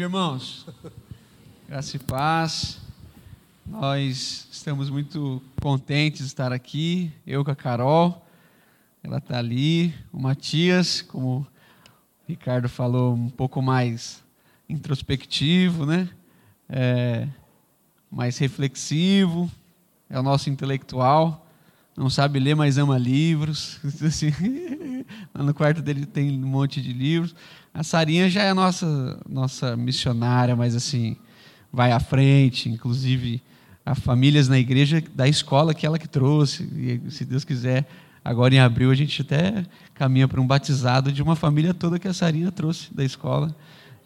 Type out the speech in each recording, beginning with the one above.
dia, irmãos. Graça e paz. Nós estamos muito contentes de estar aqui. Eu com a Carol, ela está ali. O Matias, como o Ricardo falou, um pouco mais introspectivo, né? É, mais reflexivo. É o nosso intelectual. Não sabe ler, mas ama livros. Assim, lá no quarto dele tem um monte de livros. A Sarinha já é a nossa, nossa missionária, mas assim, vai à frente, inclusive a famílias na igreja da escola que ela que trouxe. E se Deus quiser, agora em abril a gente até caminha para um batizado de uma família toda que a Sarinha trouxe da escola.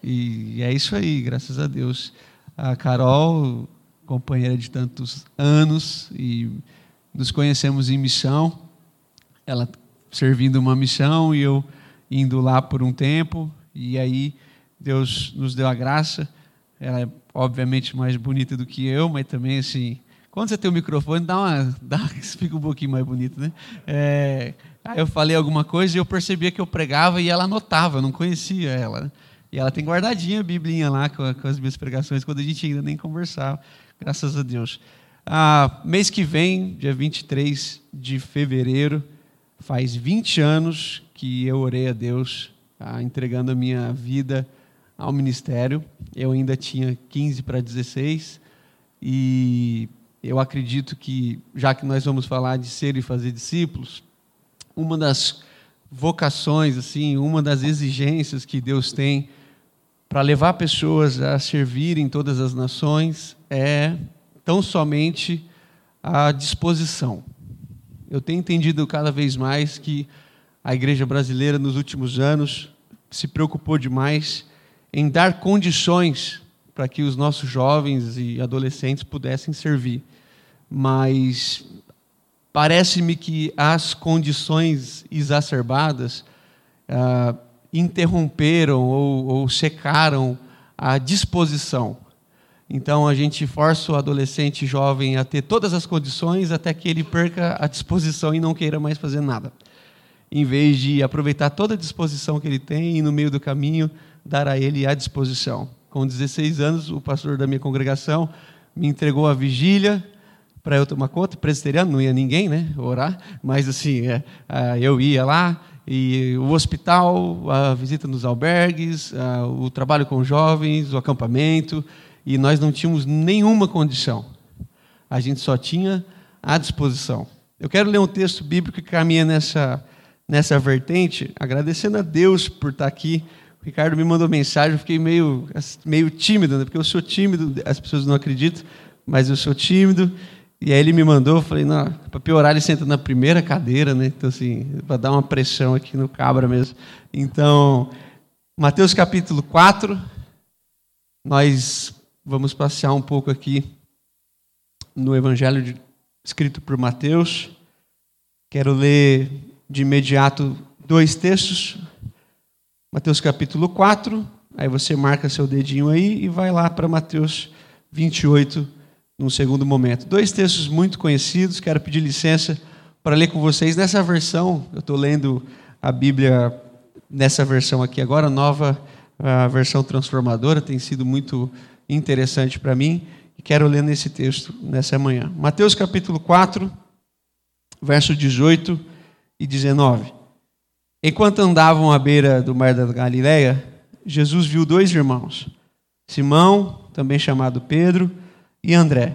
E, e é isso aí, graças a Deus. A Carol, companheira de tantos anos, e nos conhecemos em missão. Ela servindo uma missão e eu indo lá por um tempo, e aí Deus nos deu a graça. Ela é obviamente mais bonita do que eu, mas também assim, quando você tem o microfone, dá uma, dá, fica um pouquinho mais bonito, né? É, aí eu falei alguma coisa e eu percebia que eu pregava e ela anotava, eu não conhecia ela. Né? E ela tem guardadinha a biblinha lá com, com, as minhas pregações, quando a gente ainda nem conversava, graças a Deus. Ah, mês que vem, dia 23 de fevereiro, faz 20 anos que eu orei a Deus, ah, entregando a minha vida ao ministério. Eu ainda tinha 15 para 16 e eu acredito que, já que nós vamos falar de ser e fazer discípulos, uma das vocações, assim, uma das exigências que Deus tem para levar pessoas a servir em todas as nações é tão somente a disposição. Eu tenho entendido cada vez mais que a igreja brasileira, nos últimos anos, se preocupou demais em dar condições para que os nossos jovens e adolescentes pudessem servir. Mas parece-me que as condições exacerbadas ah, interromperam ou, ou secaram a disposição. Então a gente força o adolescente jovem a ter todas as condições até que ele perca a disposição e não queira mais fazer nada. Em vez de aproveitar toda a disposição que ele tem e no meio do caminho dar a ele a disposição. Com 16 anos, o pastor da minha congregação me entregou a vigília para eu tomar conta, presbiteriano, não ia ninguém, né, orar, mas assim, é, eu ia lá, e o hospital, a visita nos albergues, o trabalho com jovens, o acampamento, e nós não tínhamos nenhuma condição. A gente só tinha a disposição. Eu quero ler um texto bíblico que caminha nessa nessa vertente, agradecendo a Deus por estar aqui. O Ricardo me mandou mensagem, eu fiquei meio, meio tímido, né? porque eu sou tímido, as pessoas não acreditam, mas eu sou tímido. E aí ele me mandou, eu falei, não, para piorar, ele senta na primeira cadeira, né? Então, assim, para dar uma pressão aqui no cabra mesmo. Então, Mateus capítulo 4, nós vamos passear um pouco aqui no Evangelho de, escrito por Mateus. Quero ler de imediato dois textos. Mateus capítulo 4, aí você marca seu dedinho aí e vai lá para Mateus 28, num segundo momento. Dois textos muito conhecidos, quero pedir licença para ler com vocês nessa versão. Eu estou lendo a Bíblia nessa versão aqui agora, nova a versão transformadora, tem sido muito interessante para mim e quero ler nesse texto nessa manhã. Mateus capítulo 4, verso 18 e 19. Enquanto andavam à beira do mar da Galileia, Jesus viu dois irmãos, Simão, também chamado Pedro, e André.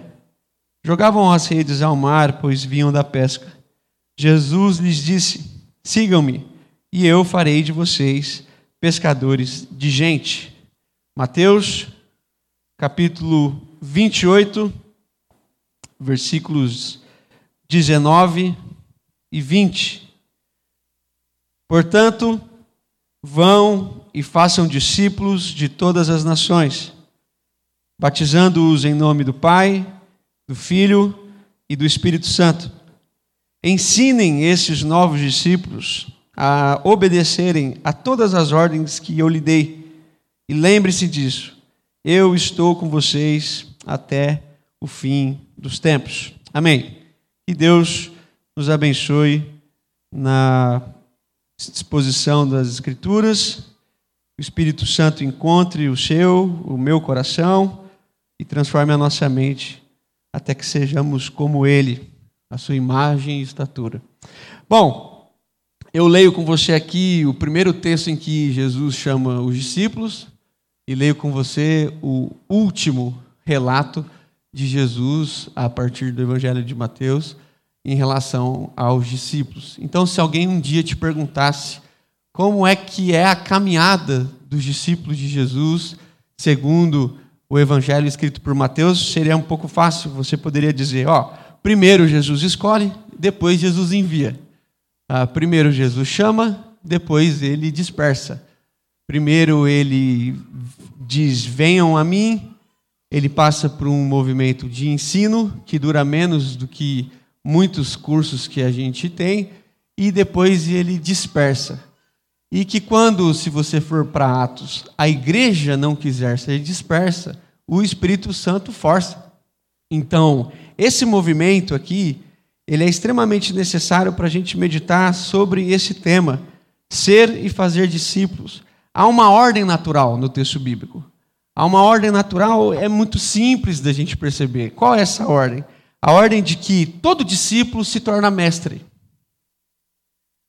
Jogavam as redes ao mar, pois vinham da pesca. Jesus lhes disse: Sigam-me, e eu farei de vocês pescadores de gente. Mateus, capítulo 28, versículos 19 e 20. Portanto, vão e façam discípulos de todas as nações, batizando-os em nome do Pai, do Filho e do Espírito Santo. Ensinem esses novos discípulos a obedecerem a todas as ordens que eu lhe dei. E lembre-se disso, eu estou com vocês até o fim dos tempos. Amém. Que Deus nos abençoe na disposição das Escrituras. o Espírito Santo encontre o seu, o meu coração e transforme a nossa mente até que sejamos como Ele, a sua imagem e estatura. Bom, eu leio com você aqui o primeiro texto em que Jesus chama os discípulos e leio com você o último relato de Jesus a partir do Evangelho de Mateus em relação aos discípulos. Então, se alguém um dia te perguntasse como é que é a caminhada dos discípulos de Jesus, segundo o evangelho escrito por Mateus, seria um pouco fácil. Você poderia dizer, ó, primeiro Jesus escolhe, depois Jesus envia. Ah, primeiro Jesus chama, depois ele dispersa. Primeiro ele diz: venham a mim. Ele passa por um movimento de ensino que dura menos do que muitos cursos que a gente tem, e depois ele dispersa. E que quando, se você for para Atos, a igreja não quiser ser dispersa, o Espírito Santo força. Então, esse movimento aqui, ele é extremamente necessário para a gente meditar sobre esse tema, ser e fazer discípulos. Há uma ordem natural no texto bíblico. Há uma ordem natural, é muito simples da gente perceber. Qual é essa ordem? A ordem de que todo discípulo se torna mestre.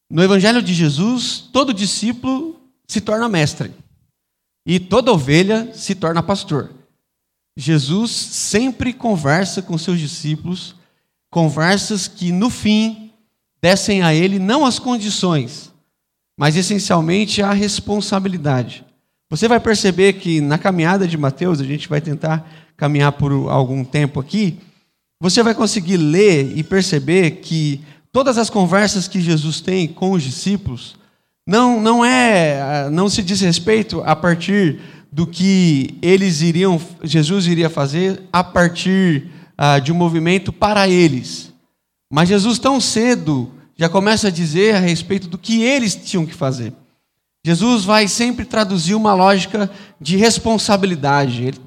No Evangelho de Jesus, todo discípulo se torna mestre. E toda ovelha se torna pastor. Jesus sempre conversa com seus discípulos, conversas que no fim descem a ele não as condições, mas essencialmente a responsabilidade. Você vai perceber que na caminhada de Mateus, a gente vai tentar caminhar por algum tempo aqui, você vai conseguir ler e perceber que todas as conversas que Jesus tem com os discípulos não, não é não se diz respeito a partir do que eles iriam Jesus iria fazer a partir ah, de um movimento para eles mas Jesus tão cedo já começa a dizer a respeito do que eles tinham que fazer Jesus vai sempre traduzir uma lógica de responsabilidade ele,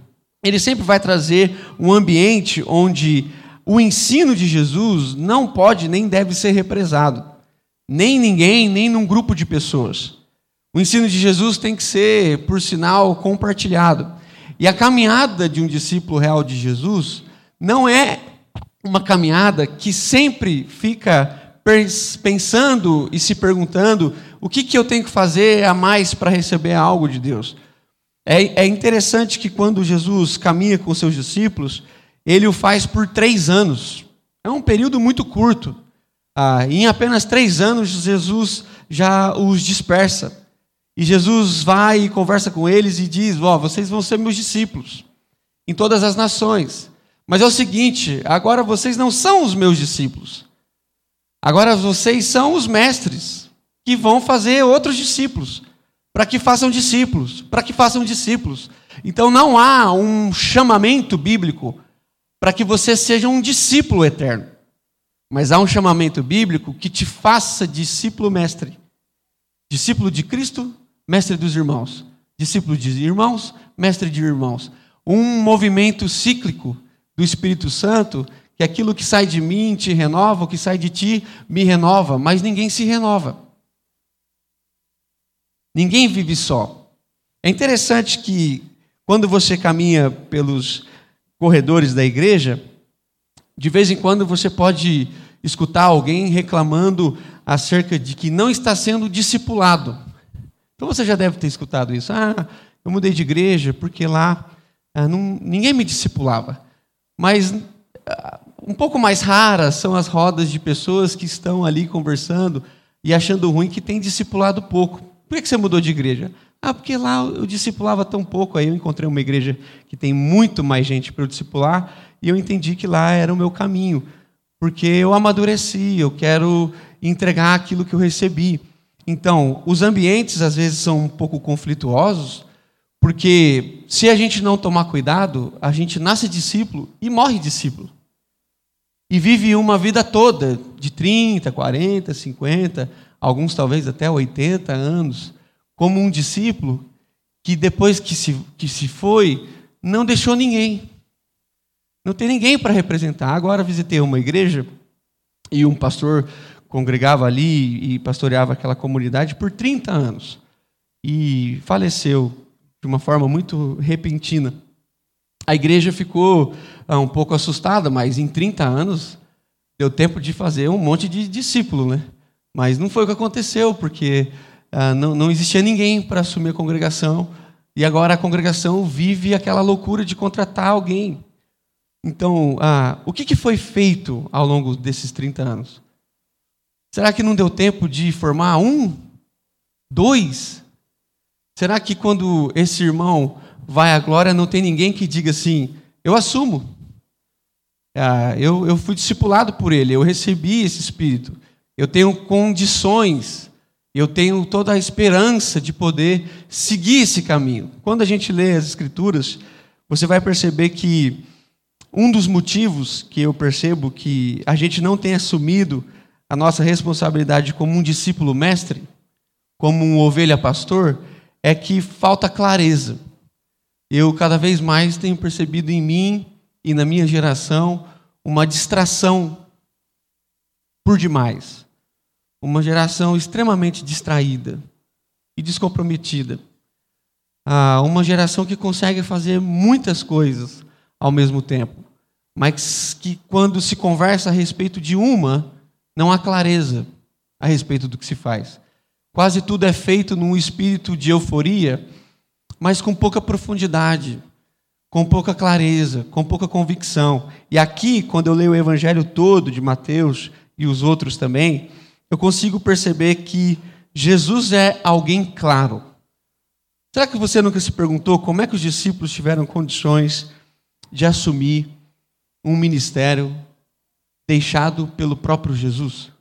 ele sempre vai trazer um ambiente onde o ensino de Jesus não pode nem deve ser represado. Nem ninguém, nem num grupo de pessoas. O ensino de Jesus tem que ser, por sinal, compartilhado. E a caminhada de um discípulo real de Jesus não é uma caminhada que sempre fica pensando e se perguntando o que, que eu tenho que fazer a mais para receber algo de Deus. É, é interessante que quando Jesus caminha com seus discípulos, ele o faz por três anos. É um período muito curto. Ah, em apenas três anos, Jesus já os dispersa. E Jesus vai e conversa com eles e diz: Ó, oh, vocês vão ser meus discípulos em todas as nações. Mas é o seguinte: agora vocês não são os meus discípulos. Agora vocês são os mestres que vão fazer outros discípulos, para que façam discípulos, para que façam discípulos. Então não há um chamamento bíblico para que você seja um discípulo eterno. Mas há um chamamento bíblico que te faça discípulo mestre. Discípulo de Cristo, mestre dos irmãos. Discípulo de irmãos, mestre de irmãos. Um movimento cíclico do Espírito Santo, que aquilo que sai de mim te renova, o que sai de ti me renova, mas ninguém se renova. Ninguém vive só. É interessante que quando você caminha pelos corredores da igreja, de vez em quando você pode escutar alguém reclamando acerca de que não está sendo discipulado. Então você já deve ter escutado isso. Ah, eu mudei de igreja porque lá ah, não, ninguém me discipulava. Mas ah, um pouco mais raras são as rodas de pessoas que estão ali conversando e achando ruim que tem discipulado pouco. Por que você mudou de igreja? Ah, porque lá eu discipulava tão pouco, aí eu encontrei uma igreja que tem muito mais gente para eu discipular, e eu entendi que lá era o meu caminho, porque eu amadureci, eu quero entregar aquilo que eu recebi. Então, os ambientes às vezes são um pouco conflituosos, porque se a gente não tomar cuidado, a gente nasce discípulo e morre discípulo. E vive uma vida toda, de 30, 40, 50, alguns talvez até 80 anos como um discípulo que depois que se, que se foi, não deixou ninguém. Não tem ninguém para representar. Agora visitei uma igreja e um pastor congregava ali e pastoreava aquela comunidade por 30 anos. e faleceu de uma forma muito repentina. A igreja ficou ah, um pouco assustada, mas em 30 anos deu tempo de fazer um monte de discípulo, né? Mas não foi o que aconteceu, porque ah, não, não existia ninguém para assumir a congregação, e agora a congregação vive aquela loucura de contratar alguém. Então, ah, o que, que foi feito ao longo desses 30 anos? Será que não deu tempo de formar um? Dois? Será que quando esse irmão vai à glória, não tem ninguém que diga assim: eu assumo, ah, eu, eu fui discipulado por ele, eu recebi esse espírito, eu tenho condições, eu tenho toda a esperança de poder seguir esse caminho. Quando a gente lê as Escrituras, você vai perceber que um dos motivos que eu percebo que a gente não tem assumido a nossa responsabilidade como um discípulo mestre, como um ovelha pastor, é que falta clareza. Eu cada vez mais tenho percebido em mim e na minha geração uma distração por demais. Uma geração extremamente distraída e descomprometida. Ah, uma geração que consegue fazer muitas coisas ao mesmo tempo, mas que quando se conversa a respeito de uma, não há clareza a respeito do que se faz. Quase tudo é feito num espírito de euforia, mas com pouca profundidade, com pouca clareza, com pouca convicção. E aqui, quando eu leio o evangelho todo de Mateus e os outros também, eu consigo perceber que Jesus é alguém claro. Será que você nunca se perguntou como é que os discípulos tiveram condições de assumir um ministério deixado pelo próprio Jesus?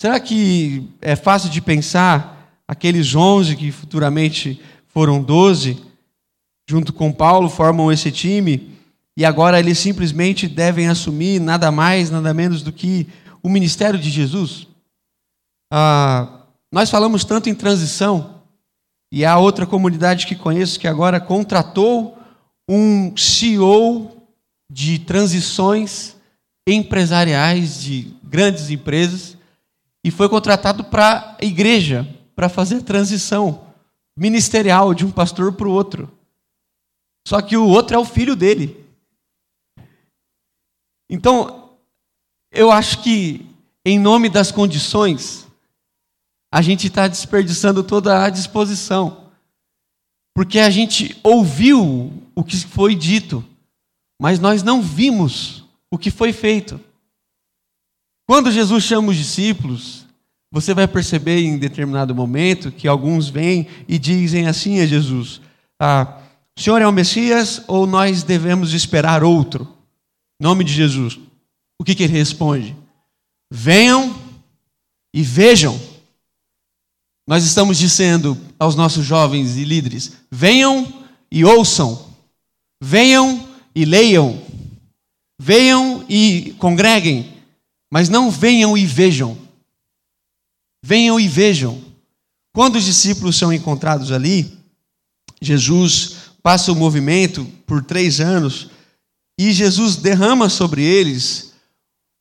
Será que é fácil de pensar aqueles onze que futuramente foram doze, junto com Paulo, formam esse time, e agora eles simplesmente devem assumir nada mais, nada menos do que o ministério de Jesus? Ah, nós falamos tanto em transição, e há outra comunidade que conheço que agora contratou um CEO de transições empresariais de grandes empresas e foi contratado para a igreja, para fazer transição ministerial de um pastor para o outro. Só que o outro é o filho dele. Então, eu acho que, em nome das condições, a gente está desperdiçando toda a disposição. Porque a gente ouviu o que foi dito, mas nós não vimos o que foi feito. Quando Jesus chama os discípulos, você vai perceber em determinado momento que alguns vêm e dizem assim a Jesus: ah, O Senhor é o Messias ou nós devemos esperar outro? Em nome de Jesus. O que, que ele responde? Venham e vejam. Nós estamos dizendo aos nossos jovens e líderes: venham e ouçam, venham e leiam, venham e congreguem, mas não venham e vejam. Venham e vejam. Quando os discípulos são encontrados ali, Jesus passa o movimento por três anos e Jesus derrama sobre eles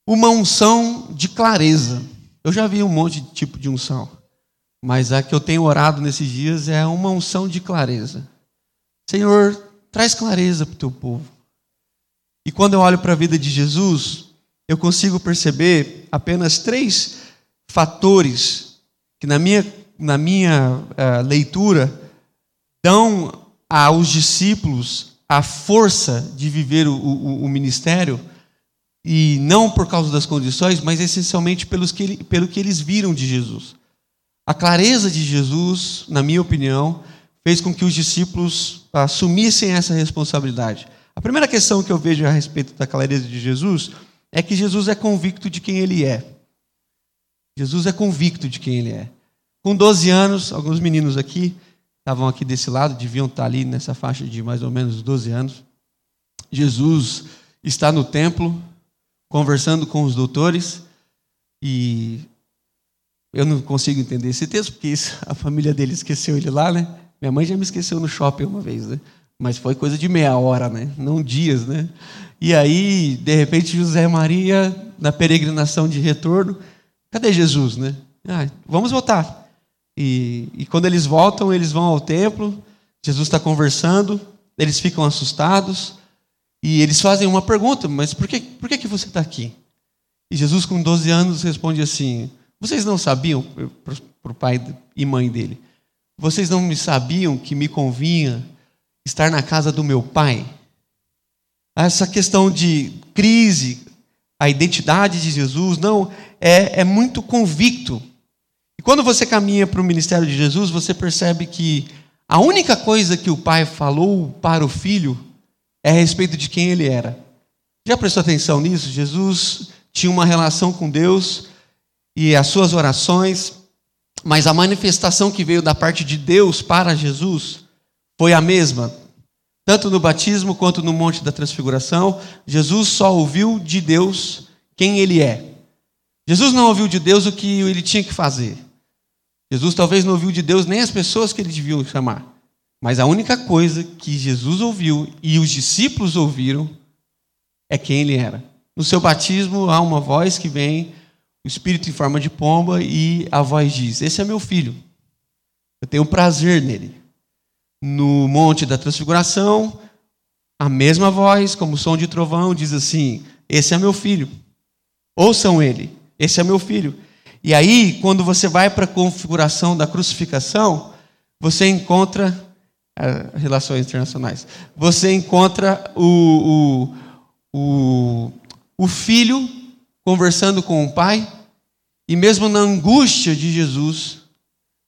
uma unção de clareza. Eu já vi um monte de tipo de unção, mas a que eu tenho orado nesses dias é uma unção de clareza. Senhor, traz clareza para o teu povo. E quando eu olho para a vida de Jesus, eu consigo perceber apenas três fatores que, na minha, na minha uh, leitura, dão aos discípulos a força de viver o, o, o, ministério, e não por causa das condições, mas essencialmente pelos que pelo que eles viram de Jesus. A clareza de Jesus, na minha opinião, fez com que os discípulos assumissem essa responsabilidade. A primeira questão que eu vejo a respeito da clareza de Jesus é que Jesus é convicto de quem ele é. Jesus é convicto de quem ele é. Com 12 anos, alguns meninos aqui estavam aqui desse lado, deviam estar ali nessa faixa de mais ou menos 12 anos. Jesus está no templo conversando com os doutores e eu não consigo entender esse texto porque isso, a família dele esqueceu ele lá, né? Minha mãe já me esqueceu no shopping uma vez, né? Mas foi coisa de meia hora, né? Não dias, né? E aí, de repente, José Maria, na peregrinação de retorno, cadê Jesus, né? Ah, vamos voltar. E, e quando eles voltam, eles vão ao templo, Jesus está conversando, eles ficam assustados e eles fazem uma pergunta: Mas por que, por que, que você está aqui? E Jesus, com 12 anos, responde assim: Vocês não sabiam, para o pai e mãe dele, vocês não me sabiam que me convinha estar na casa do meu pai? Essa questão de crise, a identidade de Jesus, não, é, é muito convicto. E quando você caminha para o ministério de Jesus, você percebe que a única coisa que o pai falou para o filho é a respeito de quem ele era. Já prestou atenção nisso? Jesus tinha uma relação com Deus e as suas orações, mas a manifestação que veio da parte de Deus para Jesus foi a mesma. Tanto no batismo quanto no Monte da Transfiguração, Jesus só ouviu de Deus quem ele é. Jesus não ouviu de Deus o que ele tinha que fazer. Jesus talvez não ouviu de Deus nem as pessoas que ele devia chamar. Mas a única coisa que Jesus ouviu e os discípulos ouviram é quem ele era. No seu batismo há uma voz que vem, o Espírito em forma de pomba, e a voz diz: Esse é meu filho. Eu tenho prazer nele. No Monte da Transfiguração, a mesma voz, como som de trovão, diz assim: Esse é meu filho. Ouçam ele. Esse é meu filho. E aí, quando você vai para a configuração da crucificação, você encontra é, relações internacionais. Você encontra o, o, o, o filho conversando com o pai, e mesmo na angústia de Jesus,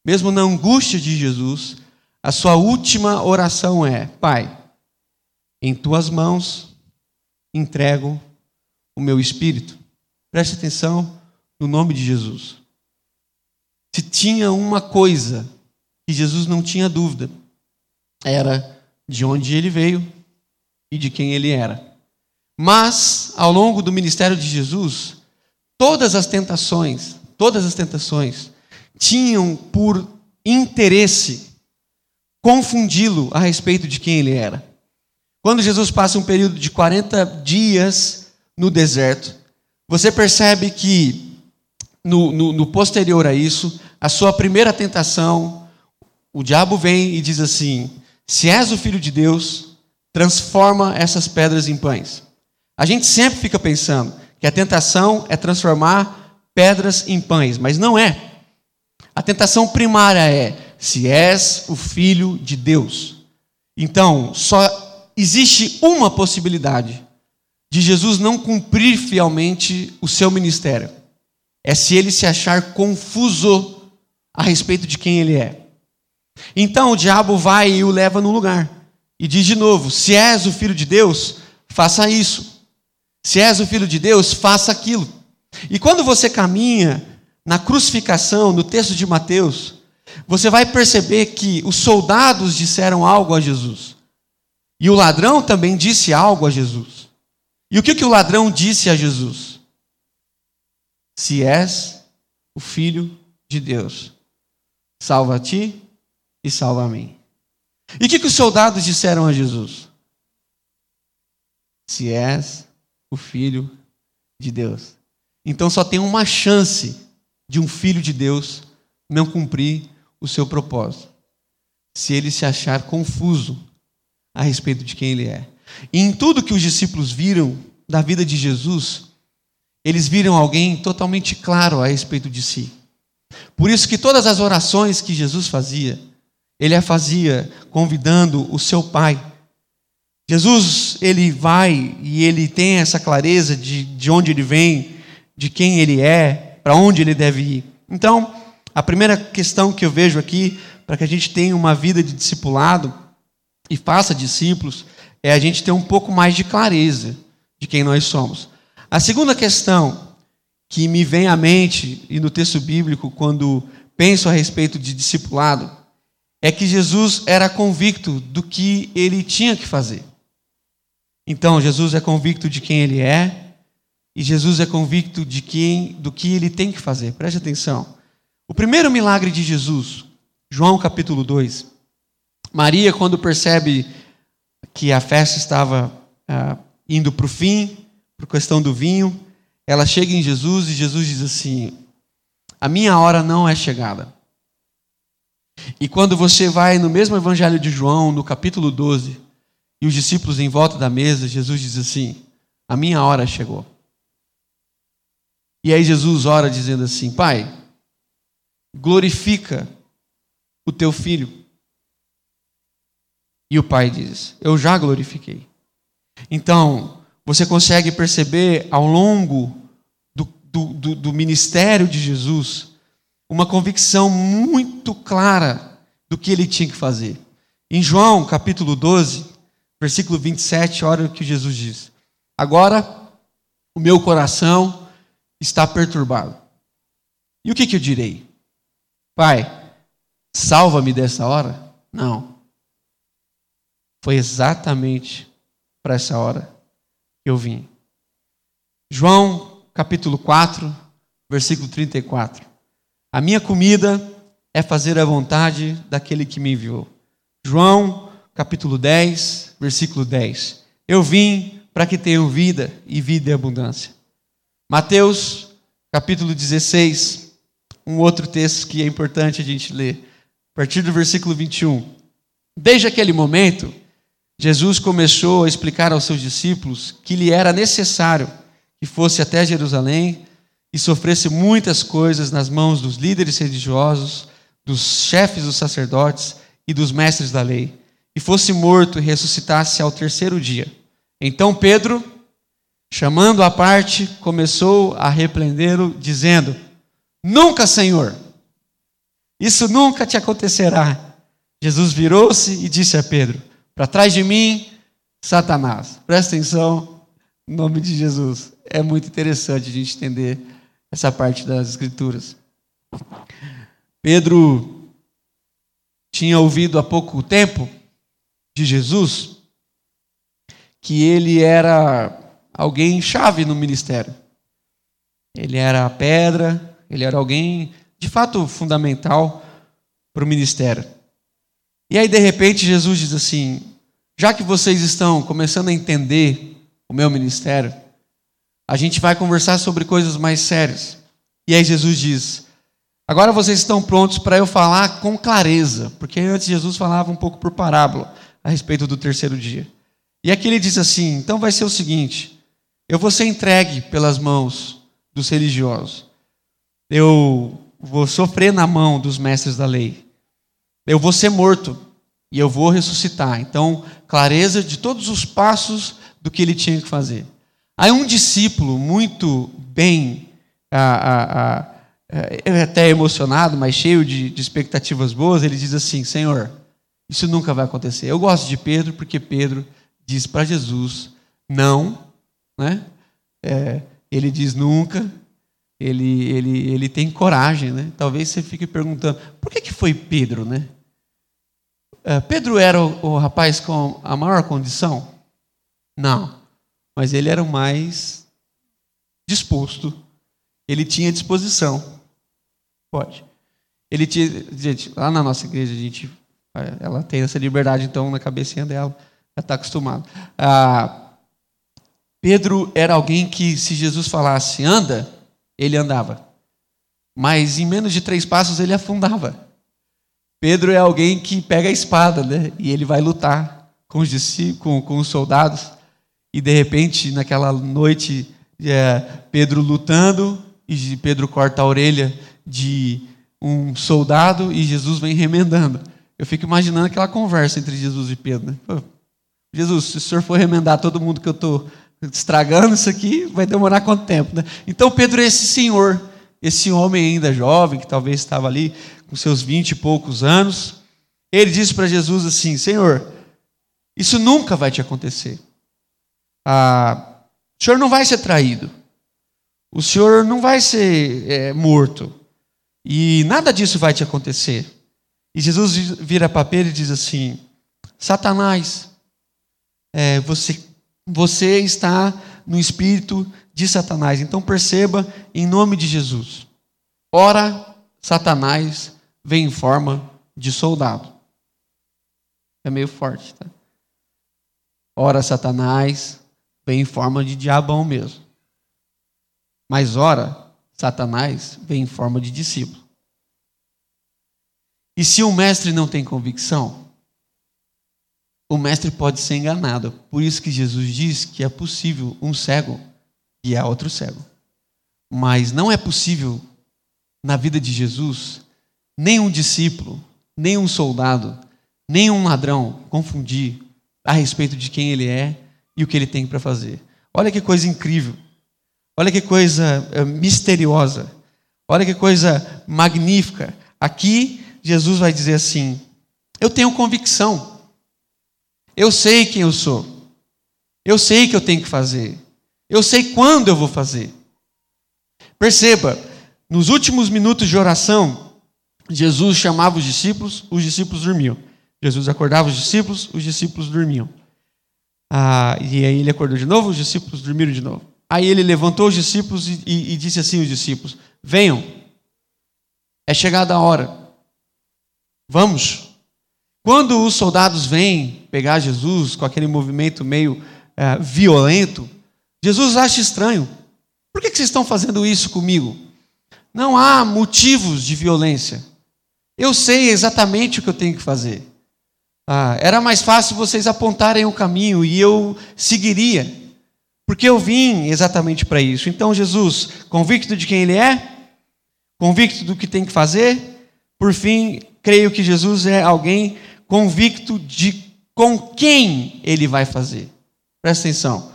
mesmo na angústia de Jesus, a sua última oração é: Pai, em tuas mãos entrego o meu espírito. Preste atenção no nome de Jesus. Se tinha uma coisa que Jesus não tinha dúvida, era de onde ele veio e de quem ele era. Mas, ao longo do ministério de Jesus, todas as tentações, todas as tentações, tinham por interesse confundi-lo a respeito de quem ele era. Quando Jesus passa um período de 40 dias no deserto, você percebe que no, no, no posterior a isso, a sua primeira tentação, o diabo vem e diz assim: se és o filho de Deus, transforma essas pedras em pães. A gente sempre fica pensando que a tentação é transformar pedras em pães, mas não é. A tentação primária é: se és o filho de Deus. Então, só existe uma possibilidade de Jesus não cumprir fielmente o seu ministério é se ele se achar confuso a respeito de quem ele é. Então o diabo vai e o leva no lugar e diz de novo: se és o filho de Deus, faça isso. Se és o filho de Deus, faça aquilo. E quando você caminha na crucificação, no texto de Mateus, você vai perceber que os soldados disseram algo a Jesus. E o ladrão também disse algo a Jesus. E o que, que o ladrão disse a Jesus? Se és o filho de Deus, salva a ti e salva a mim. E o que, que os soldados disseram a Jesus? Se és o filho de Deus. Então só tem uma chance de um filho de Deus não cumprir o seu propósito. Se ele se achar confuso a respeito de quem ele é. E em tudo que os discípulos viram da vida de Jesus, eles viram alguém totalmente claro a respeito de si. Por isso que todas as orações que Jesus fazia, ele a fazia convidando o seu Pai. Jesus, ele vai e ele tem essa clareza de, de onde ele vem, de quem ele é, para onde ele deve ir. Então, a primeira questão que eu vejo aqui, para que a gente tenha uma vida de discipulado e faça discípulos, é a gente ter um pouco mais de clareza de quem nós somos. A segunda questão que me vem à mente e no texto bíblico quando penso a respeito de discipulado é que Jesus era convicto do que ele tinha que fazer. Então, Jesus é convicto de quem ele é e Jesus é convicto de quem do que ele tem que fazer. Preste atenção. O primeiro milagre de Jesus, João capítulo 2. Maria, quando percebe que a festa estava ah, indo para o fim, por questão do vinho, ela chega em Jesus e Jesus diz assim: A minha hora não é chegada. E quando você vai no mesmo Evangelho de João, no capítulo 12, e os discípulos em volta da mesa, Jesus diz assim: A minha hora chegou. E aí Jesus ora dizendo assim: Pai, glorifica o teu filho. E o pai diz: Eu já glorifiquei. Então, você consegue perceber ao longo do, do, do, do ministério de Jesus uma convicção muito clara do que ele tinha que fazer. Em João capítulo 12, versículo 27, olha o que Jesus diz: Agora o meu coração está perturbado. E o que, que eu direi? Pai, salva-me dessa hora? Não. Foi exatamente para essa hora que eu vim. João capítulo 4, versículo 34. A minha comida é fazer a vontade daquele que me enviou. João capítulo 10, versículo 10. Eu vim para que tenham vida e vida em abundância. Mateus capítulo 16, um outro texto que é importante a gente ler, a partir do versículo 21. Desde aquele momento, Jesus começou a explicar aos seus discípulos que lhe era necessário que fosse até Jerusalém e sofresse muitas coisas nas mãos dos líderes religiosos, dos chefes dos sacerdotes e dos mestres da lei, e fosse morto e ressuscitasse ao terceiro dia. Então Pedro, chamando à parte, começou a repreendê-lo, dizendo: Nunca, Senhor, isso nunca te acontecerá. Jesus virou-se e disse a Pedro: para trás de mim, Satanás. Presta atenção, em nome de Jesus. É muito interessante a gente entender essa parte das Escrituras. Pedro tinha ouvido há pouco tempo de Jesus que ele era alguém chave no ministério. Ele era a pedra, ele era alguém de fato fundamental para o ministério. E aí, de repente, Jesus diz assim: já que vocês estão começando a entender o meu ministério, a gente vai conversar sobre coisas mais sérias. E aí, Jesus diz: agora vocês estão prontos para eu falar com clareza, porque antes Jesus falava um pouco por parábola a respeito do terceiro dia. E aqui ele diz assim: então vai ser o seguinte, eu vou ser entregue pelas mãos dos religiosos, eu vou sofrer na mão dos mestres da lei. Eu vou ser morto e eu vou ressuscitar. Então, clareza de todos os passos do que ele tinha que fazer. Aí um discípulo muito bem, é até emocionado, mas cheio de, de expectativas boas, ele diz assim: Senhor, isso nunca vai acontecer. Eu gosto de Pedro porque Pedro diz para Jesus não, né? É, ele diz nunca. Ele, ele, ele tem coragem, né? Talvez você fique perguntando por que, que foi Pedro, né? Uh, Pedro era o, o, rapaz com a maior condição? Não. Mas ele era o mais disposto. Ele tinha disposição. Pode. Ele tinha. Gente, lá na nossa igreja, a gente. Ela tem essa liberdade, então, na cabecinha dela. Já está acostumado. Ah, Pedro era alguém que, se Jesus falasse anda, ele andava. Mas em menos de três passos ele afundava. Pedro é alguém que pega a espada, né? E ele vai lutar com os, com, com os soldados. E de repente, naquela noite, é, Pedro lutando, e Pedro corta a orelha de um soldado e Jesus vem remendando. Eu fico imaginando aquela conversa entre Jesus e Pedro. Né? Jesus, se o senhor for remendar todo mundo que eu estou estragando isso aqui, vai demorar quanto tempo? Né? Então Pedro é esse senhor, esse homem ainda jovem, que talvez estava ali com seus vinte e poucos anos, ele disse para Jesus assim: Senhor, isso nunca vai te acontecer. Ah, o senhor não vai ser traído. O senhor não vai ser é, morto. E nada disso vai te acontecer. E Jesus vira para Pedro e diz assim: Satanás, é, você, você está no espírito de Satanás. Então perceba, em nome de Jesus. Ora, Satanás vem em forma de soldado. É meio forte, tá? Ora, Satanás vem em forma de diabão mesmo. Mas ora, Satanás vem em forma de discípulo. E se o mestre não tem convicção, o mestre pode ser enganado. Por isso que Jesus diz que é possível um cego guiar outro cego. Mas não é possível na vida de Jesus nem um discípulo, nem um soldado, nem um ladrão confundir a respeito de quem ele é e o que ele tem para fazer. Olha que coisa incrível. Olha que coisa eh, misteriosa. Olha que coisa magnífica. Aqui, Jesus vai dizer assim: Eu tenho convicção. Eu sei quem eu sou. Eu sei o que eu tenho que fazer. Eu sei quando eu vou fazer. Perceba, nos últimos minutos de oração, Jesus chamava os discípulos, os discípulos dormiam. Jesus acordava os discípulos, os discípulos dormiam. Ah, e aí ele acordou de novo, os discípulos dormiram de novo. Aí ele levantou os discípulos e, e, e disse assim aos discípulos: Venham, é chegada a hora. Vamos. Quando os soldados vêm pegar Jesus com aquele movimento meio é, violento, Jesus acha estranho. Por que, vocês estão fazendo isso comigo? Não há motivos de violência. Eu sei exatamente o que eu tenho que fazer. Ah, era mais fácil vocês apontarem o caminho e eu seguiria, porque eu vim exatamente para isso. Então, Jesus, convicto de quem Ele é, convicto do que tem que fazer, por fim, creio que Jesus é alguém convicto de com quem Ele vai fazer. Presta atenção.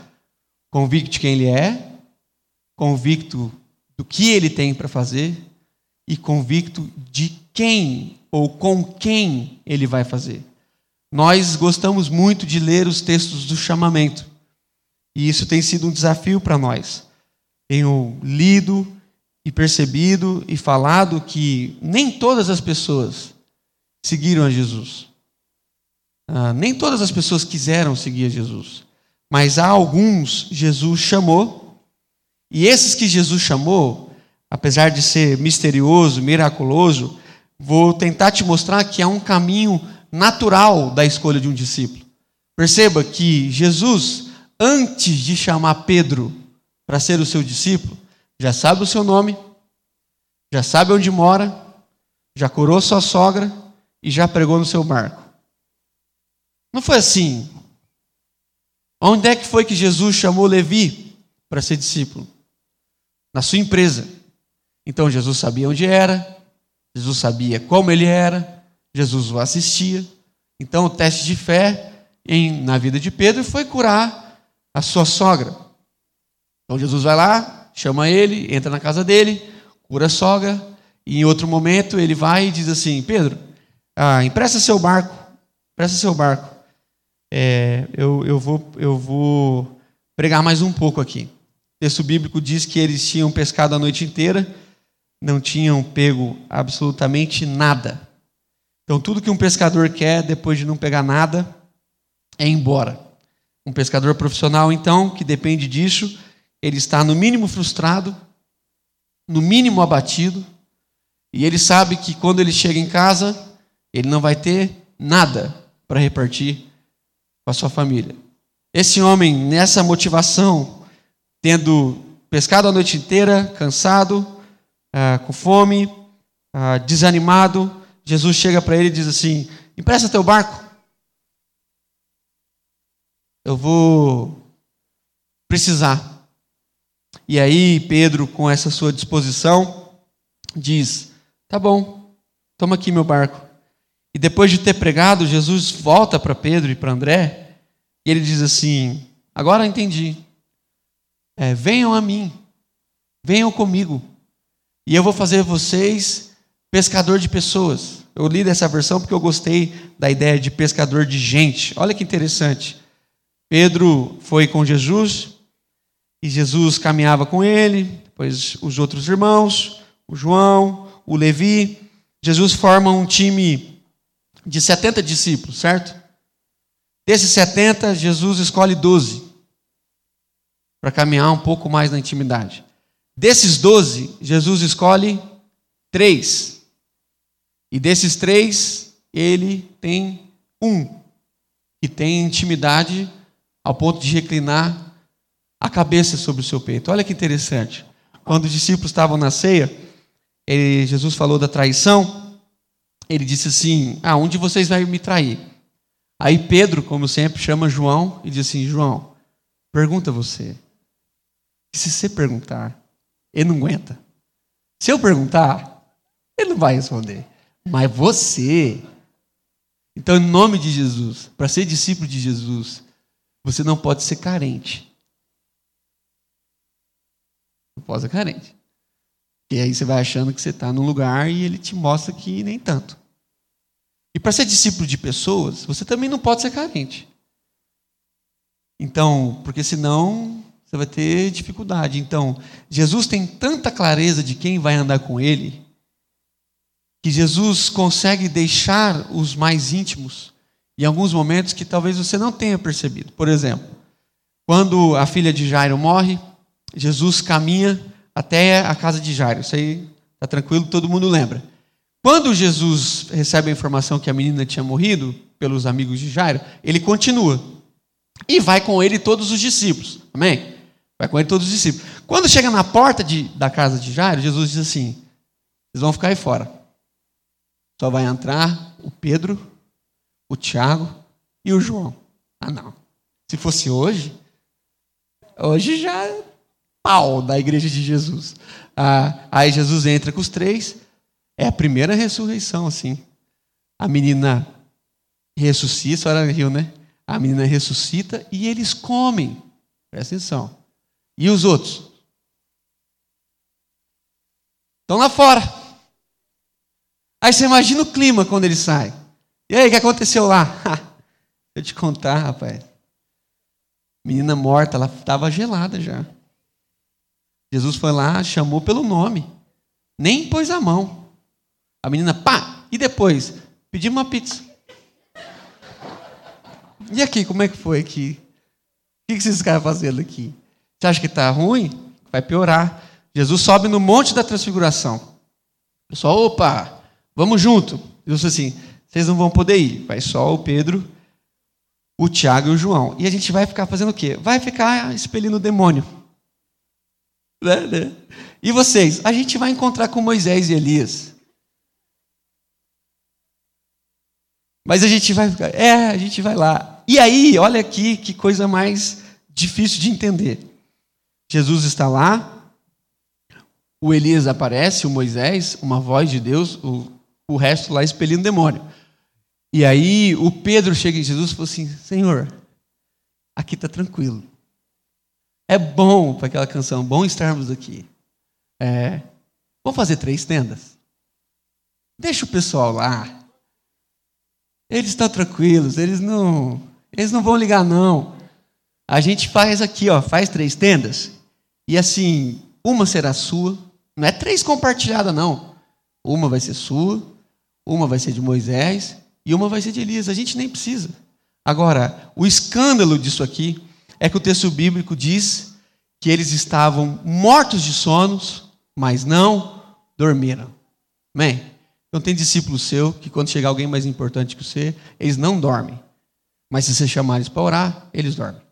Convicto de quem Ele é, convicto do que Ele tem para fazer e convicto de quem ou com quem Ele vai fazer. Nós gostamos muito de ler os textos do chamamento. E isso tem sido um desafio para nós. Tenho lido e percebido e falado que nem todas as pessoas seguiram a Jesus. Ah, nem todas as pessoas quiseram seguir Jesus. Mas há alguns Jesus chamou. E esses que Jesus chamou, apesar de ser misterioso, miraculoso, vou tentar te mostrar que há um caminho natural da escolha de um discípulo. Perceba que Jesus, antes de chamar Pedro para ser o seu discípulo, já sabe o seu nome, já sabe onde mora, já curou sua sogra e já pregou no seu barco. Não foi assim. Onde é que foi que Jesus chamou Levi para ser discípulo? Na sua empresa. Então Jesus sabia onde era, Jesus sabia como ele era, Jesus o assistia. Então, o teste de fé em, na vida de Pedro foi curar a sua sogra. Então, Jesus vai lá, chama ele, entra na casa dele, cura a sogra, e em outro momento ele vai e diz assim: Pedro, ah, empresta seu barco, empresta seu barco. É, eu, eu, vou, eu vou pregar mais um pouco aqui. O texto bíblico diz que eles tinham pescado a noite inteira, não tinham pego absolutamente nada. Então, tudo que um pescador quer depois de não pegar nada é ir embora. Um pescador profissional, então, que depende disso, ele está no mínimo frustrado, no mínimo abatido, e ele sabe que quando ele chega em casa, ele não vai ter nada para repartir com a sua família. Esse homem, nessa motivação, tendo pescado a noite inteira, cansado, ah, com fome, ah, desanimado, Jesus chega para ele e diz assim: empresta teu barco. Eu vou precisar. E aí, Pedro, com essa sua disposição, diz: Tá bom, toma aqui meu barco. E depois de ter pregado, Jesus volta para Pedro e para André, e ele diz assim: Agora entendi. É, venham a mim, venham comigo, e eu vou fazer vocês pescador de pessoas. Eu li dessa versão porque eu gostei da ideia de pescador de gente. Olha que interessante. Pedro foi com Jesus e Jesus caminhava com ele, depois os outros irmãos, o João, o Levi. Jesus forma um time de 70 discípulos, certo? Desses 70, Jesus escolhe 12 para caminhar um pouco mais na intimidade. Desses 12, Jesus escolhe três e desses três, ele tem um que tem intimidade ao ponto de reclinar a cabeça sobre o seu peito. Olha que interessante. Quando os discípulos estavam na ceia, ele, Jesus falou da traição, ele disse assim: Ah, um de vocês vai me trair. Aí Pedro, como sempre, chama João e diz assim: João, pergunta você. Se você perguntar, ele não aguenta. Se eu perguntar, ele não vai responder. Mas você. Então, em nome de Jesus, para ser discípulo de Jesus, você não pode ser carente. Não pode ser carente. E aí você vai achando que você está num lugar e ele te mostra que nem tanto. E para ser discípulo de pessoas, você também não pode ser carente. Então, porque senão você vai ter dificuldade. Então, Jesus tem tanta clareza de quem vai andar com ele, que Jesus consegue deixar os mais íntimos em alguns momentos que talvez você não tenha percebido. Por exemplo, quando a filha de Jairo morre, Jesus caminha até a casa de Jairo. Isso aí está tranquilo, todo mundo lembra. Quando Jesus recebe a informação que a menina tinha morrido pelos amigos de Jairo, ele continua. E vai com ele todos os discípulos. Amém? Vai com ele todos os discípulos. Quando chega na porta de, da casa de Jairo, Jesus diz assim: Vocês vão ficar aí fora. Só vai entrar o Pedro, o Tiago e o João. Ah, não. Se fosse hoje, hoje já pau da igreja de Jesus. Ah, aí Jesus entra com os três. É a primeira ressurreição, assim. A menina ressuscita, a senhora riu, né? A menina ressuscita e eles comem. Presta atenção. E os outros? Estão lá fora. Aí você imagina o clima quando ele sai. E aí, o que aconteceu lá? Deixa eu te contar, rapaz. Menina morta, ela estava gelada já. Jesus foi lá, chamou pelo nome. Nem pôs a mão. A menina, pá! E depois? Pediu uma pizza. E aqui, como é que foi aqui? O que vocês ficaram fazendo aqui? Você acha que está ruim? Vai piorar. Jesus sobe no monte da transfiguração. Pessoal, opa, vamos junto. Jesus assim, vocês não vão poder ir. Vai só o Pedro, o Tiago e o João. E a gente vai ficar fazendo o quê? Vai ficar expelindo o demônio. Né, né? E vocês? A gente vai encontrar com Moisés e Elias. Mas a gente vai ficar, é, a gente vai lá. E aí, olha aqui que coisa mais difícil de entender. Jesus está lá, o Elias aparece, o Moisés, uma voz de Deus, o, o resto lá expelindo demônio. E aí o Pedro chega em Jesus e fala assim: Senhor, aqui está tranquilo. É bom para aquela canção, bom estarmos aqui. É, vamos fazer três tendas? Deixa o pessoal lá. Eles estão tranquilos, eles não, eles não vão ligar não. A gente faz aqui, ó, faz três tendas. E assim, uma será sua. Não é três compartilhadas, não. Uma vai ser sua, uma vai ser de Moisés e uma vai ser de Elias. A gente nem precisa. Agora, o escândalo disso aqui é que o texto bíblico diz que eles estavam mortos de sonos, mas não dormiram. Amém? Então tem discípulo seu que quando chegar alguém mais importante que você, eles não dormem. Mas se você chamar eles para orar, eles dormem.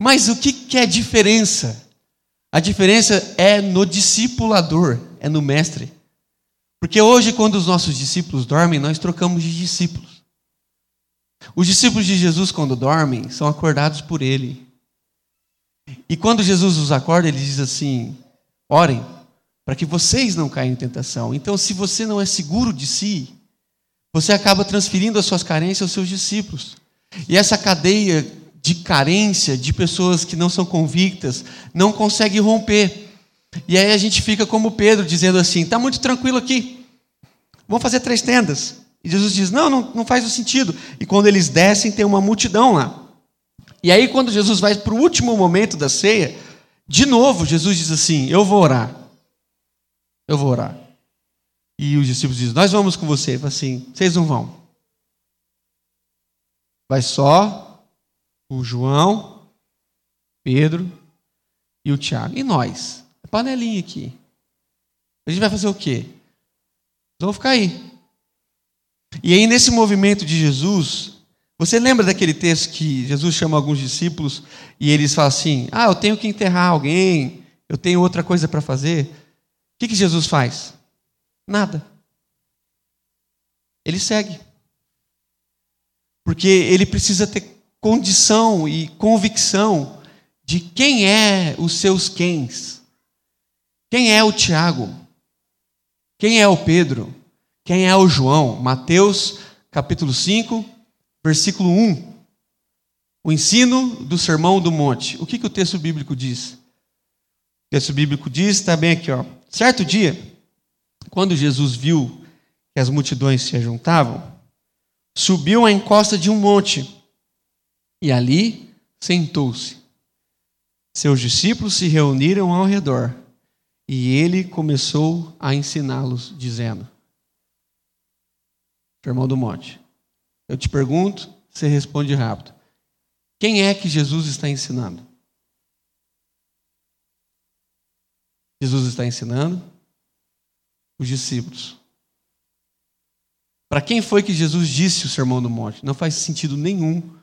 Mas o que, que é diferença? A diferença é no discipulador, é no mestre. Porque hoje, quando os nossos discípulos dormem, nós trocamos de discípulos. Os discípulos de Jesus, quando dormem, são acordados por Ele. E quando Jesus os acorda, ele diz assim: orem, para que vocês não caiam em tentação. Então, se você não é seguro de si, você acaba transferindo as suas carências aos seus discípulos. E essa cadeia de carência, de pessoas que não são convictas, não consegue romper. E aí a gente fica como Pedro, dizendo assim: está muito tranquilo aqui, vamos fazer três tendas. E Jesus diz: não, não, não faz o sentido. E quando eles descem, tem uma multidão lá. E aí, quando Jesus vai para o último momento da ceia, de novo, Jesus diz assim: Eu vou orar. Eu vou orar. E os discípulos dizem: Nós vamos com você. Ele fala assim: Vocês não vão. Vai só o João, Pedro e o Tiago. E nós? A panelinha aqui. A gente vai fazer o quê? Vamos ficar aí. E aí, nesse movimento de Jesus, você lembra daquele texto que Jesus chama alguns discípulos e eles falam assim: Ah, eu tenho que enterrar alguém, eu tenho outra coisa para fazer. que, que Jesus faz? Nada. Ele segue. Porque ele precisa ter condição e convicção de quem é os seus quens. Quem é o Tiago? Quem é o Pedro? Quem é o João? Mateus capítulo 5, versículo 1. O ensino do Sermão do Monte. O que, que o texto bíblico diz? O texto bíblico diz, está bem aqui, ó. Certo dia, quando Jesus viu que as multidões se juntavam, subiu à encosta de um monte e ali sentou-se. Seus discípulos se reuniram ao redor e ele começou a ensiná-los, dizendo: Sermão do Monte. Eu te pergunto, você responde rápido. Quem é que Jesus está ensinando? Jesus está ensinando os discípulos. Para quem foi que Jesus disse o Sermão do Monte? Não faz sentido nenhum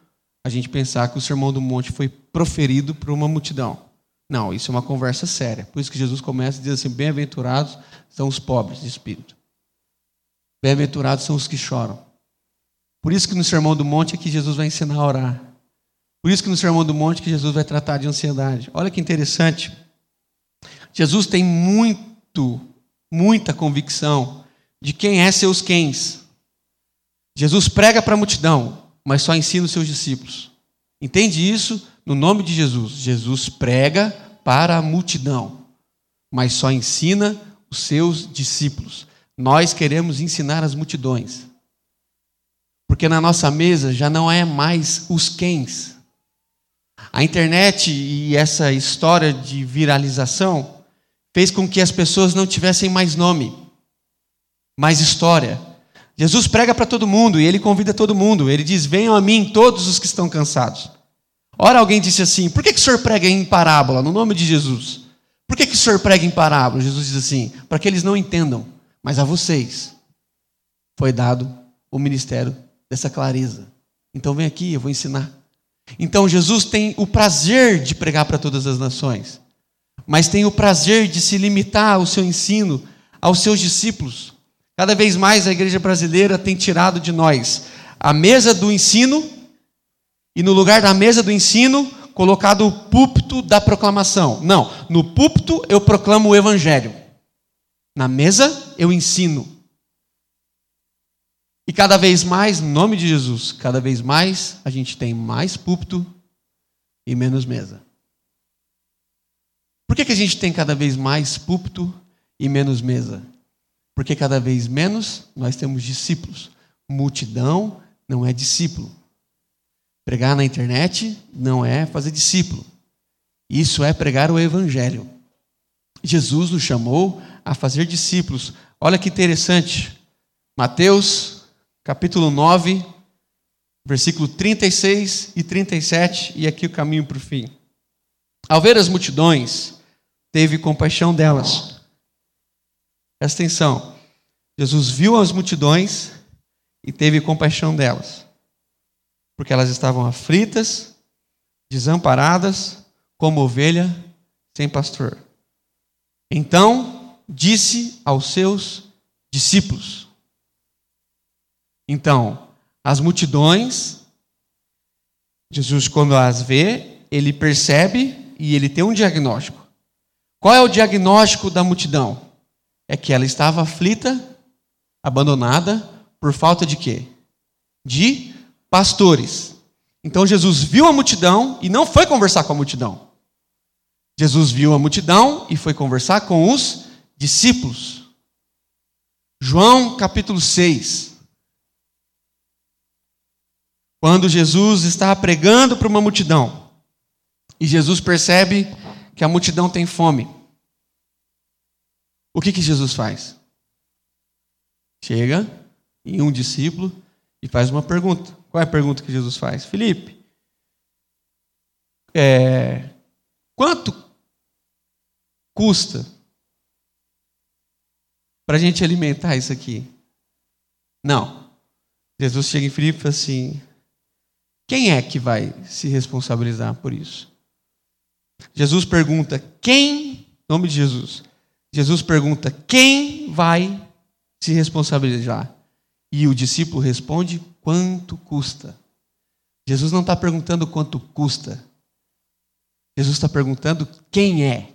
a gente pensar que o Sermão do Monte foi proferido por uma multidão. Não, isso é uma conversa séria. Por isso que Jesus começa a dizer assim: bem-aventurados são os pobres de espírito. Bem-aventurados são os que choram. Por isso que no Sermão do Monte é que Jesus vai ensinar a orar. Por isso que no Sermão do Monte é que Jesus vai tratar de ansiedade. Olha que interessante. Jesus tem muito, muita convicção de quem é seus quens. Jesus prega para a multidão, mas só ensina os seus discípulos. Entende isso? No nome de Jesus. Jesus prega para a multidão, mas só ensina os seus discípulos. Nós queremos ensinar as multidões. Porque na nossa mesa já não é mais os quens. A internet e essa história de viralização fez com que as pessoas não tivessem mais nome, mais história. Jesus prega para todo mundo e ele convida todo mundo. Ele diz: Venham a mim todos os que estão cansados. Ora, alguém disse assim: Por que, que o senhor prega em parábola, no nome de Jesus? Por que, que o senhor prega em parábola? Jesus diz assim: Para que eles não entendam, mas a vocês foi dado o ministério dessa clareza. Então vem aqui, eu vou ensinar. Então Jesus tem o prazer de pregar para todas as nações, mas tem o prazer de se limitar ao seu ensino aos seus discípulos. Cada vez mais a igreja brasileira tem tirado de nós a mesa do ensino e no lugar da mesa do ensino colocado o púlpito da proclamação. Não, no púlpito eu proclamo o evangelho. Na mesa eu ensino. E cada vez mais, no nome de Jesus, cada vez mais a gente tem mais púlpito e menos mesa. Por que, que a gente tem cada vez mais púlpito e menos mesa? Porque cada vez menos nós temos discípulos. Multidão não é discípulo. Pregar na internet não é fazer discípulo. Isso é pregar o evangelho. Jesus nos chamou a fazer discípulos. Olha que interessante. Mateus, capítulo 9, versículo 36 e 37, e aqui o caminho para o fim. Ao ver as multidões, teve compaixão delas Presta atenção. Jesus viu as multidões e teve compaixão delas, porque elas estavam aflitas, desamparadas, como ovelha sem pastor. Então disse aos seus discípulos. Então, as multidões, Jesus, quando as vê, ele percebe e ele tem um diagnóstico. Qual é o diagnóstico da multidão? é que ela estava aflita, abandonada, por falta de quê? De pastores. Então Jesus viu a multidão e não foi conversar com a multidão. Jesus viu a multidão e foi conversar com os discípulos. João capítulo 6. Quando Jesus está pregando para uma multidão e Jesus percebe que a multidão tem fome. O que, que Jesus faz? Chega em um discípulo e faz uma pergunta. Qual é a pergunta que Jesus faz? Felipe, é, quanto custa para a gente alimentar isso aqui? Não. Jesus chega em Felipe e fala assim: quem é que vai se responsabilizar por isso? Jesus pergunta: quem, em nome de Jesus, Jesus pergunta: quem vai se responsabilizar? E o discípulo responde: quanto custa? Jesus não está perguntando quanto custa. Jesus está perguntando quem é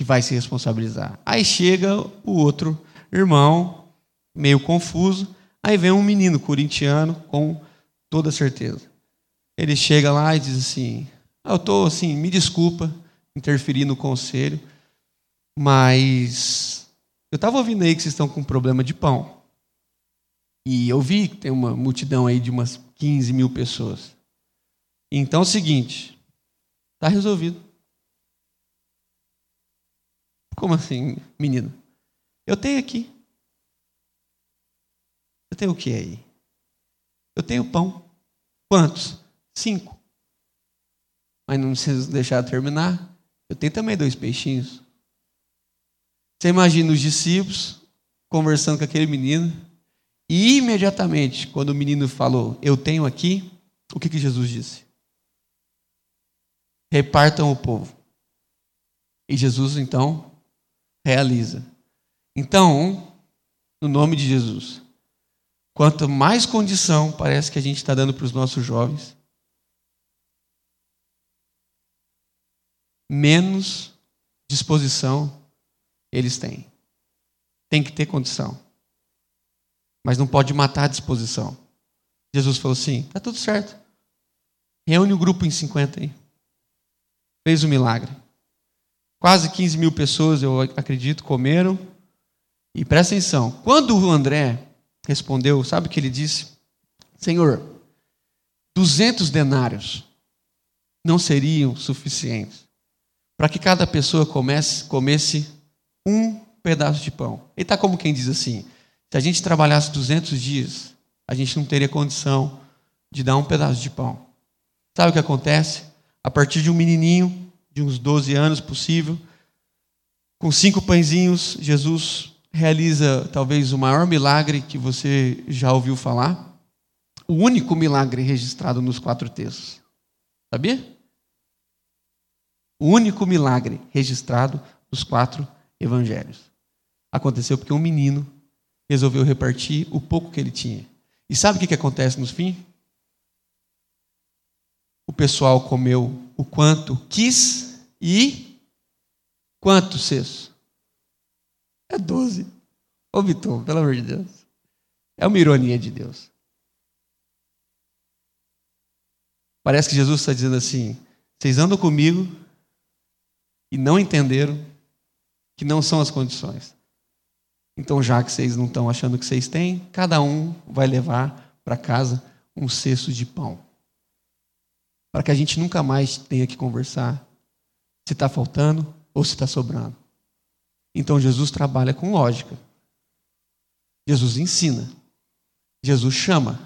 que vai se responsabilizar. Aí chega o outro irmão, meio confuso. Aí vem um menino corintiano com toda certeza. Ele chega lá e diz assim: ah, Eu estou assim, me desculpa interferir no conselho, mas eu estava ouvindo aí que vocês estão com problema de pão. E eu vi que tem uma multidão aí de umas 15 mil pessoas. Então é o seguinte, está resolvido. Como assim, menino? Eu tenho aqui. Eu tenho o que aí? Eu tenho pão. Quantos? Cinco. Mas não precisa deixar terminar. Eu tenho também dois peixinhos. Você imagina os discípulos conversando com aquele menino. E imediatamente, quando o menino falou, Eu tenho aqui, o que, que Jesus disse? Repartam o povo. E Jesus, então, realiza. Então, no nome de Jesus, quanto mais condição parece que a gente está dando para os nossos jovens, menos disposição eles têm. Tem que ter condição. Mas não pode matar a disposição. Jesus falou assim: está tudo certo. Reúne o grupo em 50 aí. Fez o um milagre. Quase 15 mil pessoas, eu acredito, comeram. E presta atenção: quando o André respondeu, sabe o que ele disse? Senhor, 200 denários não seriam suficientes para que cada pessoa comece, comesse um pedaço de pão. Ele está como quem diz assim: se a gente trabalhasse 200 dias, a gente não teria condição de dar um pedaço de pão. Sabe o que acontece? A partir de um menininho, de uns 12 anos possível, com cinco pãezinhos, Jesus realiza talvez o maior milagre que você já ouviu falar. O único milagre registrado nos quatro textos. Sabia? O único milagre registrado nos quatro evangelhos. Aconteceu porque um menino resolveu repartir o pouco que ele tinha. E sabe o que, acontece no fim? O pessoal comeu o quanto quis e quantos cestos? É doze. Ô Vitor, pelo amor de Deus. É uma ironia de Deus. Parece que Jesus está dizendo assim: vocês andam comigo, e não entenderam que não são as condições. Então, já que vocês não estão achando que vocês têm, cada um vai levar para casa um cesto de pão. Para que a gente nunca mais tenha que conversar se está faltando ou se está sobrando. Então, Jesus trabalha com lógica. Jesus ensina. Jesus chama.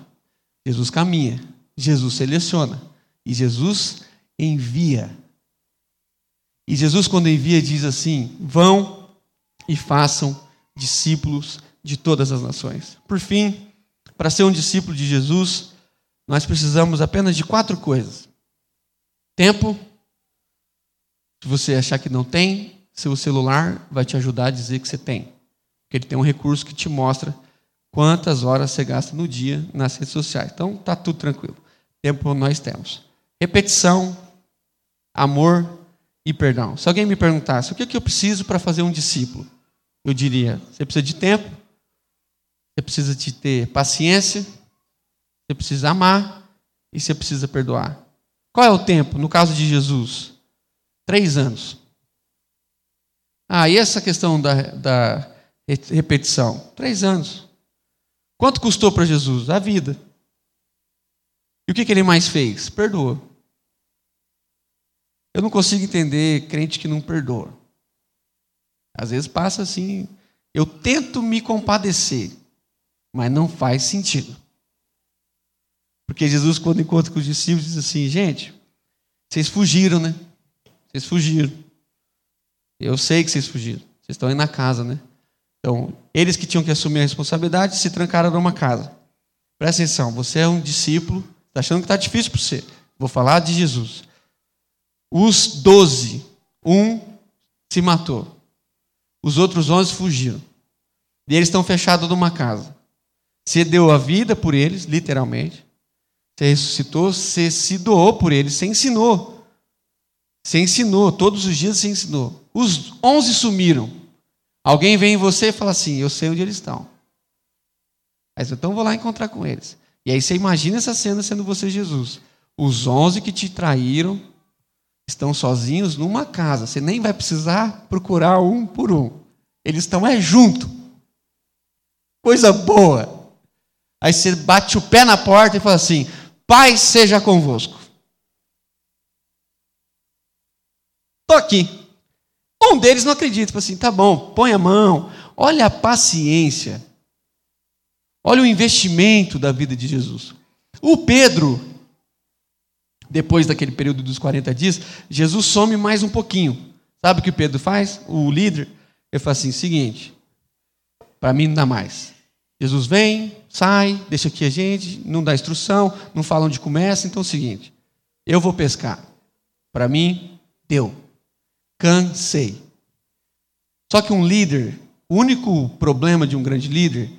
Jesus caminha. Jesus seleciona. E Jesus envia. E Jesus, quando envia, diz assim: vão e façam discípulos de todas as nações. Por fim, para ser um discípulo de Jesus, nós precisamos apenas de quatro coisas: tempo. Se você achar que não tem, seu celular vai te ajudar a dizer que você tem. Porque ele tem um recurso que te mostra quantas horas você gasta no dia nas redes sociais. Então, tá tudo tranquilo. Tempo nós temos. Repetição, amor e perdão. Se alguém me perguntasse o que, é que eu preciso para fazer um discípulo, eu diria: você precisa de tempo, você precisa de ter paciência, você precisa amar e você precisa perdoar. Qual é o tempo? No caso de Jesus, três anos. Ah, e essa questão da, da repetição? Três anos. Quanto custou para Jesus? A vida. E o que, que ele mais fez? Perdoou. Eu não consigo entender crente que não perdoa. Às vezes passa assim, eu tento me compadecer, mas não faz sentido. Porque Jesus, quando encontra com os discípulos, diz assim: gente, vocês fugiram, né? Vocês fugiram. Eu sei que vocês fugiram. Vocês estão aí na casa, né? Então, eles que tinham que assumir a responsabilidade se trancaram numa casa. Presta atenção, você é um discípulo, está achando que está difícil para você. Vou falar de Jesus. Os doze, um se matou. Os outros onze fugiram. E eles estão fechados numa casa. Você deu a vida por eles, literalmente. Você ressuscitou, você se doou por eles, você ensinou. Você ensinou, todos os dias você ensinou. Os onze sumiram. Alguém vem em você e fala assim: Eu sei onde eles estão. Você, então vou lá encontrar com eles. E aí você imagina essa cena sendo você, Jesus. Os onze que te traíram estão sozinhos numa casa. Você nem vai precisar procurar um por um. Eles estão é junto. Coisa boa. Aí você bate o pé na porta e fala assim: Pai seja convosco. Estou aqui. Um deles não acredita, fala assim: tá bom, põe a mão. Olha a paciência. Olha o investimento da vida de Jesus. O Pedro, depois daquele período dos 40 dias, Jesus some mais um pouquinho. Sabe o que o Pedro faz? O líder, ele fala assim: seguinte, para mim não dá mais. Jesus vem, sai, deixa aqui a gente, não dá instrução, não fala onde começa, então é o seguinte: eu vou pescar. Para mim, deu. Cansei. Só que um líder, o único problema de um grande líder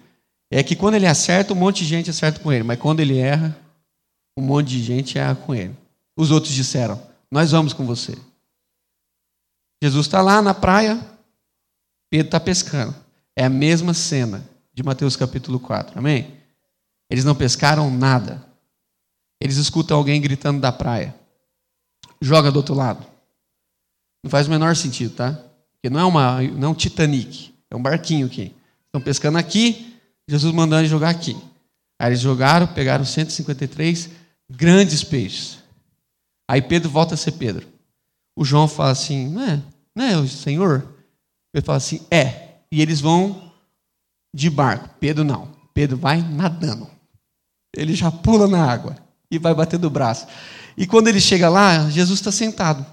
é que quando ele acerta, um monte de gente acerta com ele, mas quando ele erra, um monte de gente erra com ele. Os outros disseram: Nós vamos com você. Jesus está lá na praia, Pedro está pescando. É a mesma cena de Mateus capítulo 4, amém? Eles não pescaram nada. Eles escutam alguém gritando da praia. Joga do outro lado. Não faz o menor sentido, tá? Porque não é, uma, não é um Titanic, é um barquinho aqui. Estão pescando aqui, Jesus mandando jogar aqui. Aí eles jogaram, pegaram 153 grandes peixes. Aí Pedro volta a ser Pedro. O João fala assim: não é, não é o Senhor? Ele fala assim: é. E eles vão de barco. Pedro não. Pedro vai nadando. Ele já pula na água e vai batendo o braço. E quando ele chega lá, Jesus está sentado.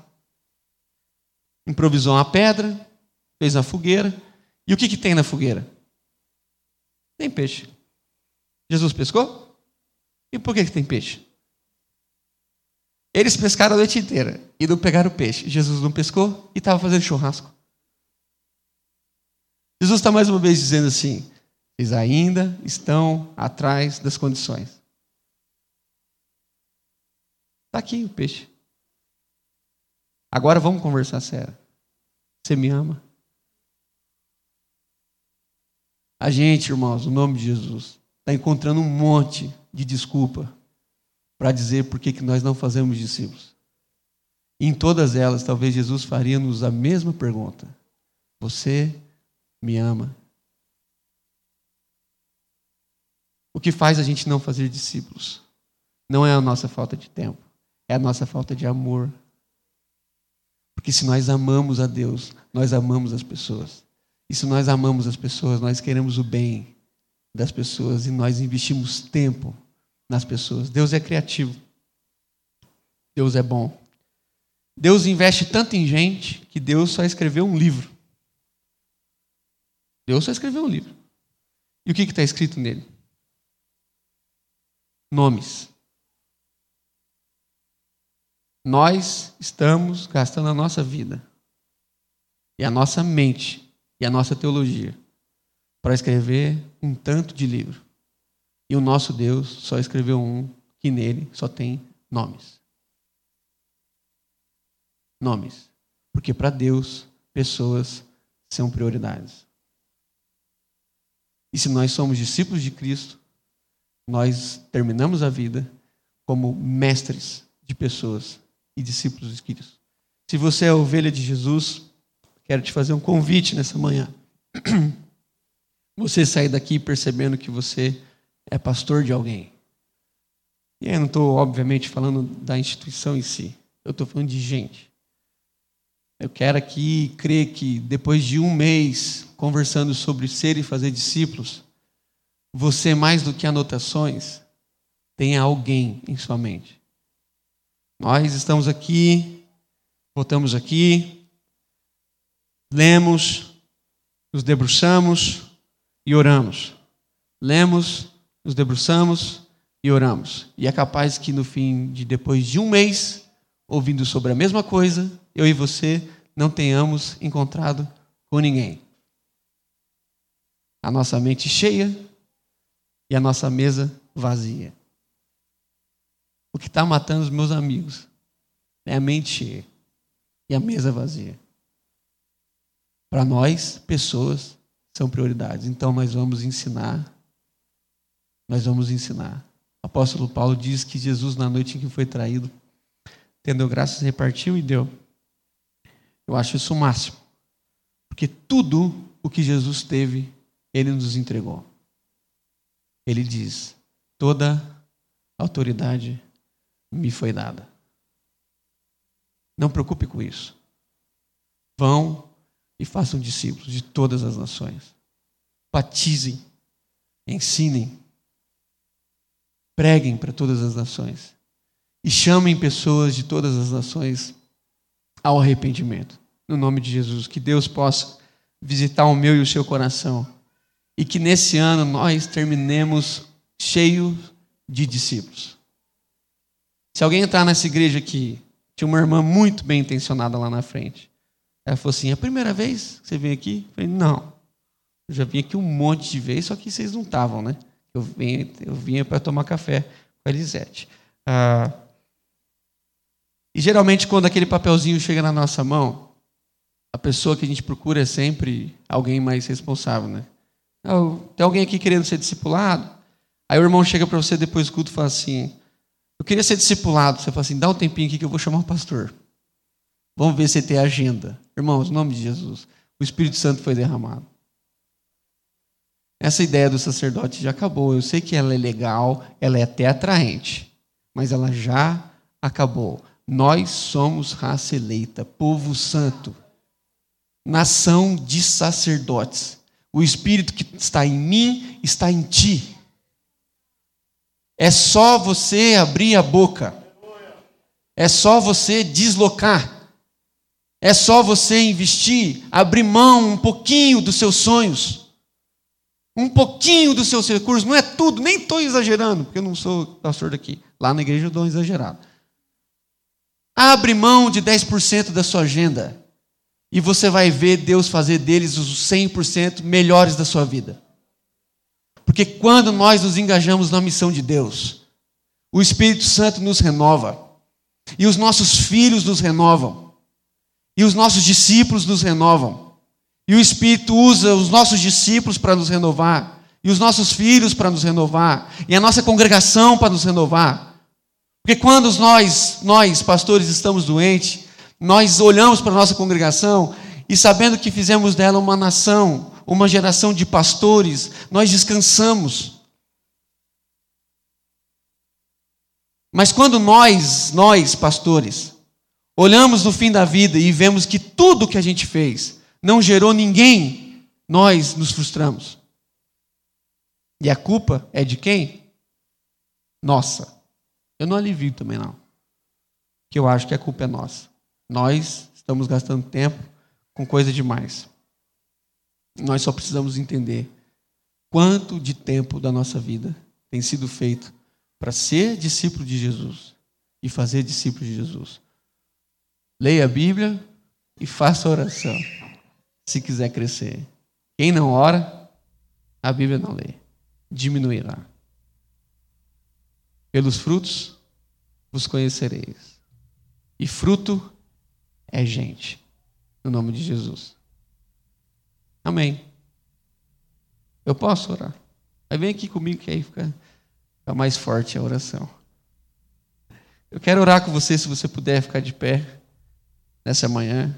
Improvisou uma pedra, fez a fogueira. E o que, que tem na fogueira? Tem peixe. Jesus pescou? E por que, que tem peixe? Eles pescaram a noite inteira e não pegaram peixe. Jesus não pescou e estava fazendo churrasco. Jesus está mais uma vez dizendo assim: eles ainda estão atrás das condições. Está aqui o peixe. Agora vamos conversar sério. Você me ama? A gente, irmãos, no nome de Jesus, está encontrando um monte de desculpa para dizer por que nós não fazemos discípulos. Em todas elas, talvez Jesus faria-nos a mesma pergunta: Você me ama? O que faz a gente não fazer discípulos não é a nossa falta de tempo, é a nossa falta de amor. Porque se nós amamos a Deus, nós amamos as pessoas. E se nós amamos as pessoas, nós queremos o bem das pessoas e nós investimos tempo nas pessoas. Deus é criativo. Deus é bom. Deus investe tanto em gente que Deus só escreveu um livro. Deus só escreveu um livro. E o que está escrito nele? Nomes. Nós estamos gastando a nossa vida e a nossa mente e a nossa teologia para escrever um tanto de livro. E o nosso Deus só escreveu um que nele só tem nomes. Nomes. Porque para Deus, pessoas são prioridades. E se nós somos discípulos de Cristo, nós terminamos a vida como mestres de pessoas e discípulos de Cristo. Se você é ovelha de Jesus, quero te fazer um convite nessa manhã. Você sair daqui percebendo que você é pastor de alguém. E eu não estou, obviamente, falando da instituição em si. Eu estou falando de gente. Eu quero aqui crer que depois de um mês conversando sobre ser e fazer discípulos, você, mais do que anotações, tenha alguém em sua mente nós estamos aqui, voltamos aqui, lemos, nos debruçamos e oramos. Lemos, nos debruçamos e oramos. E é capaz que no fim de depois de um mês, ouvindo sobre a mesma coisa, eu e você não tenhamos encontrado com ninguém. a nossa mente cheia e a nossa mesa vazia. O que está matando os meus amigos é a mente cheia e a mesa vazia. Para nós, pessoas são prioridades. Então nós vamos ensinar. Nós vamos ensinar. O apóstolo Paulo diz que Jesus, na noite em que foi traído, tendo graças, repartiu e deu. Eu acho isso o máximo. Porque tudo o que Jesus teve, ele nos entregou. Ele diz: toda autoridade me foi dada. Não preocupe com isso. Vão e façam discípulos de todas as nações. Batizem, ensinem, preguem para todas as nações e chamem pessoas de todas as nações ao arrependimento. No nome de Jesus, que Deus possa visitar o meu e o seu coração e que nesse ano nós terminemos cheios de discípulos. Se alguém entrar nessa igreja aqui, tinha uma irmã muito bem intencionada lá na frente. Ela falou assim: é a primeira vez que você vem aqui? Eu falei: não. Eu já vim aqui um monte de vezes, só que vocês não estavam, né? Eu vinha, eu vinha para tomar café com a Elisete. Ah, e geralmente, quando aquele papelzinho chega na nossa mão, a pessoa que a gente procura é sempre alguém mais responsável, né? Tem alguém aqui querendo ser discipulado? Aí o irmão chega para você depois do culto e fala assim: Eu queria ser discipulado. Você fala assim: Dá um tempinho aqui que eu vou chamar o pastor. Vamos ver se tem agenda. Irmãos, em nome de Jesus, o Espírito Santo foi derramado. Essa ideia do sacerdote já acabou. Eu sei que ela é legal, ela é até atraente, mas ela já acabou. Nós somos raça eleita, povo santo, nação de sacerdotes. O Espírito que está em mim está em ti. É só você abrir a boca. É só você deslocar. É só você investir, abrir mão um pouquinho dos seus sonhos. Um pouquinho dos seus recursos. Não é tudo, nem estou exagerando, porque eu não sou pastor daqui. Lá na igreja eu dou um exagerado. Abre mão de 10% da sua agenda. E você vai ver Deus fazer deles os 100% melhores da sua vida. Porque quando nós nos engajamos na missão de Deus, o Espírito Santo nos renova. E os nossos filhos nos renovam. E os nossos discípulos nos renovam. E o Espírito usa os nossos discípulos para nos renovar. E os nossos filhos para nos renovar. E a nossa congregação para nos renovar. Porque quando nós, nós, pastores, estamos doentes, nós olhamos para a nossa congregação e sabendo que fizemos dela uma nação, uma geração de pastores, nós descansamos. Mas quando nós, nós, pastores, olhamos no fim da vida e vemos que tudo que a gente fez não gerou ninguém, nós nos frustramos. E a culpa é de quem? Nossa. Eu não alivio também, não. Que eu acho que a culpa é nossa. Nós estamos gastando tempo com coisa demais. Nós só precisamos entender quanto de tempo da nossa vida tem sido feito para ser discípulo de Jesus e fazer discípulo de Jesus. Leia a Bíblia e faça oração, se quiser crescer. Quem não ora, a Bíblia não lê, diminuirá. Pelos frutos vos conhecereis. E fruto é gente. No nome de Jesus. Amém. Eu posso orar? Aí vem aqui comigo que aí fica, fica mais forte a oração. Eu quero orar com você, se você puder ficar de pé nessa manhã.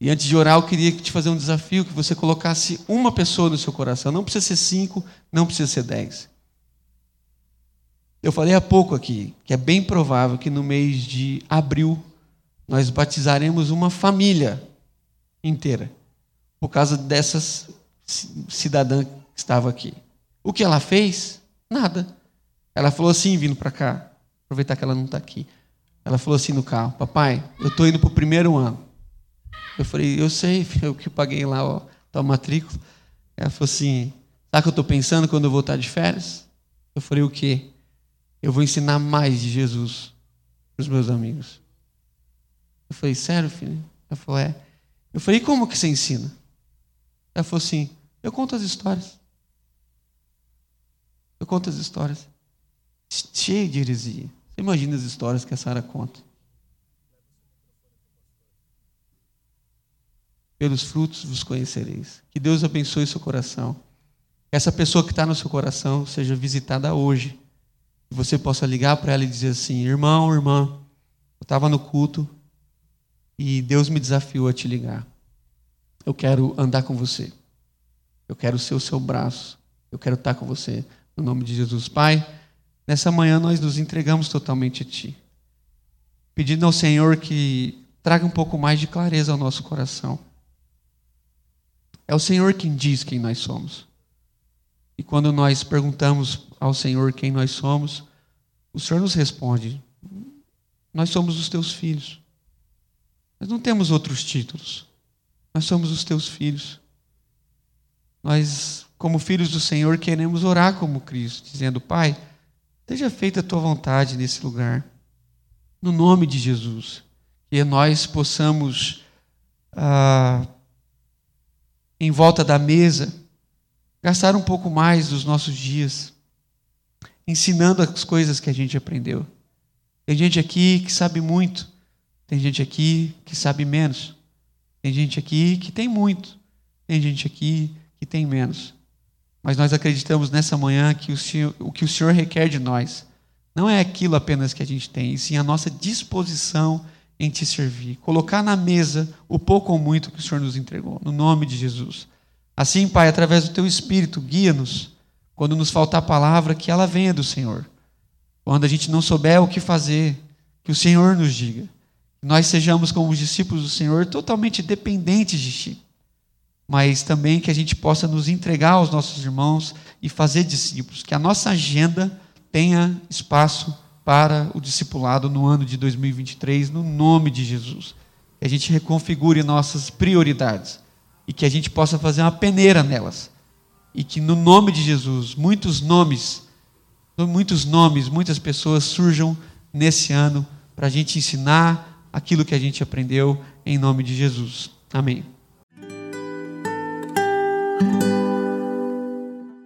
E antes de orar, eu queria te fazer um desafio que você colocasse uma pessoa no seu coração. Não precisa ser cinco, não precisa ser dez. Eu falei há pouco aqui que é bem provável que no mês de abril nós batizaremos uma família inteira por causa dessa cidadã que estava aqui. O que ela fez? Nada. Ela falou assim, vindo para cá, aproveitar que ela não está aqui. Ela falou assim no carro: Papai, eu estou indo para o primeiro ano. Eu falei: Eu sei, eu que paguei lá ó, a matrícula. Ela falou assim: Sabe o que eu estou pensando quando eu voltar de férias? Eu falei: O quê? eu vou ensinar mais de Jesus para os meus amigos. Eu falei, sério, filho? Ela falou, é. Eu falei, como que você ensina? Ela falou assim, Eu conto as histórias. Eu conto as histórias. Cheio de heresia. Você imagina as histórias que a Sara conta. Pelos frutos vos conhecereis. Que Deus abençoe seu coração. Essa pessoa que está no seu coração seja visitada hoje. Que você possa ligar para ela e dizer assim: irmão, irmã, eu estava no culto e Deus me desafiou a te ligar. Eu quero andar com você. Eu quero ser o seu braço. Eu quero estar com você. No nome de Jesus. Pai, nessa manhã nós nos entregamos totalmente a Ti. Pedindo ao Senhor que traga um pouco mais de clareza ao nosso coração. É o Senhor quem diz quem nós somos. E quando nós perguntamos ao Senhor quem nós somos, o Senhor nos responde: Nós somos os teus filhos. Nós não temos outros títulos. Nós somos os teus filhos. Nós, como filhos do Senhor, queremos orar como Cristo, dizendo: Pai, seja feita a tua vontade nesse lugar, no nome de Jesus. Que nós possamos, ah, em volta da mesa, gastar um pouco mais dos nossos dias ensinando as coisas que a gente aprendeu. Tem gente aqui que sabe muito, tem gente aqui que sabe menos. Tem gente aqui que tem muito. Tem gente aqui que tem menos. Mas nós acreditamos nessa manhã que o, Senhor, o que o Senhor requer de nós não é aquilo apenas que a gente tem, e sim a nossa disposição em te servir. Colocar na mesa o pouco ou muito que o Senhor nos entregou, no nome de Jesus. Assim, Pai, através do teu Espírito, guia-nos. Quando nos faltar a palavra, que ela venha do Senhor. Quando a gente não souber o que fazer, que o Senhor nos diga nós sejamos como os discípulos do Senhor totalmente dependentes de Ti, mas também que a gente possa nos entregar aos nossos irmãos e fazer discípulos, que a nossa agenda tenha espaço para o discipulado no ano de 2023, no nome de Jesus. Que a gente reconfigure nossas prioridades e que a gente possa fazer uma peneira nelas. E que no nome de Jesus, muitos nomes, muitos nomes, muitas pessoas surjam nesse ano para a gente ensinar aquilo que a gente aprendeu, em nome de Jesus. Amém.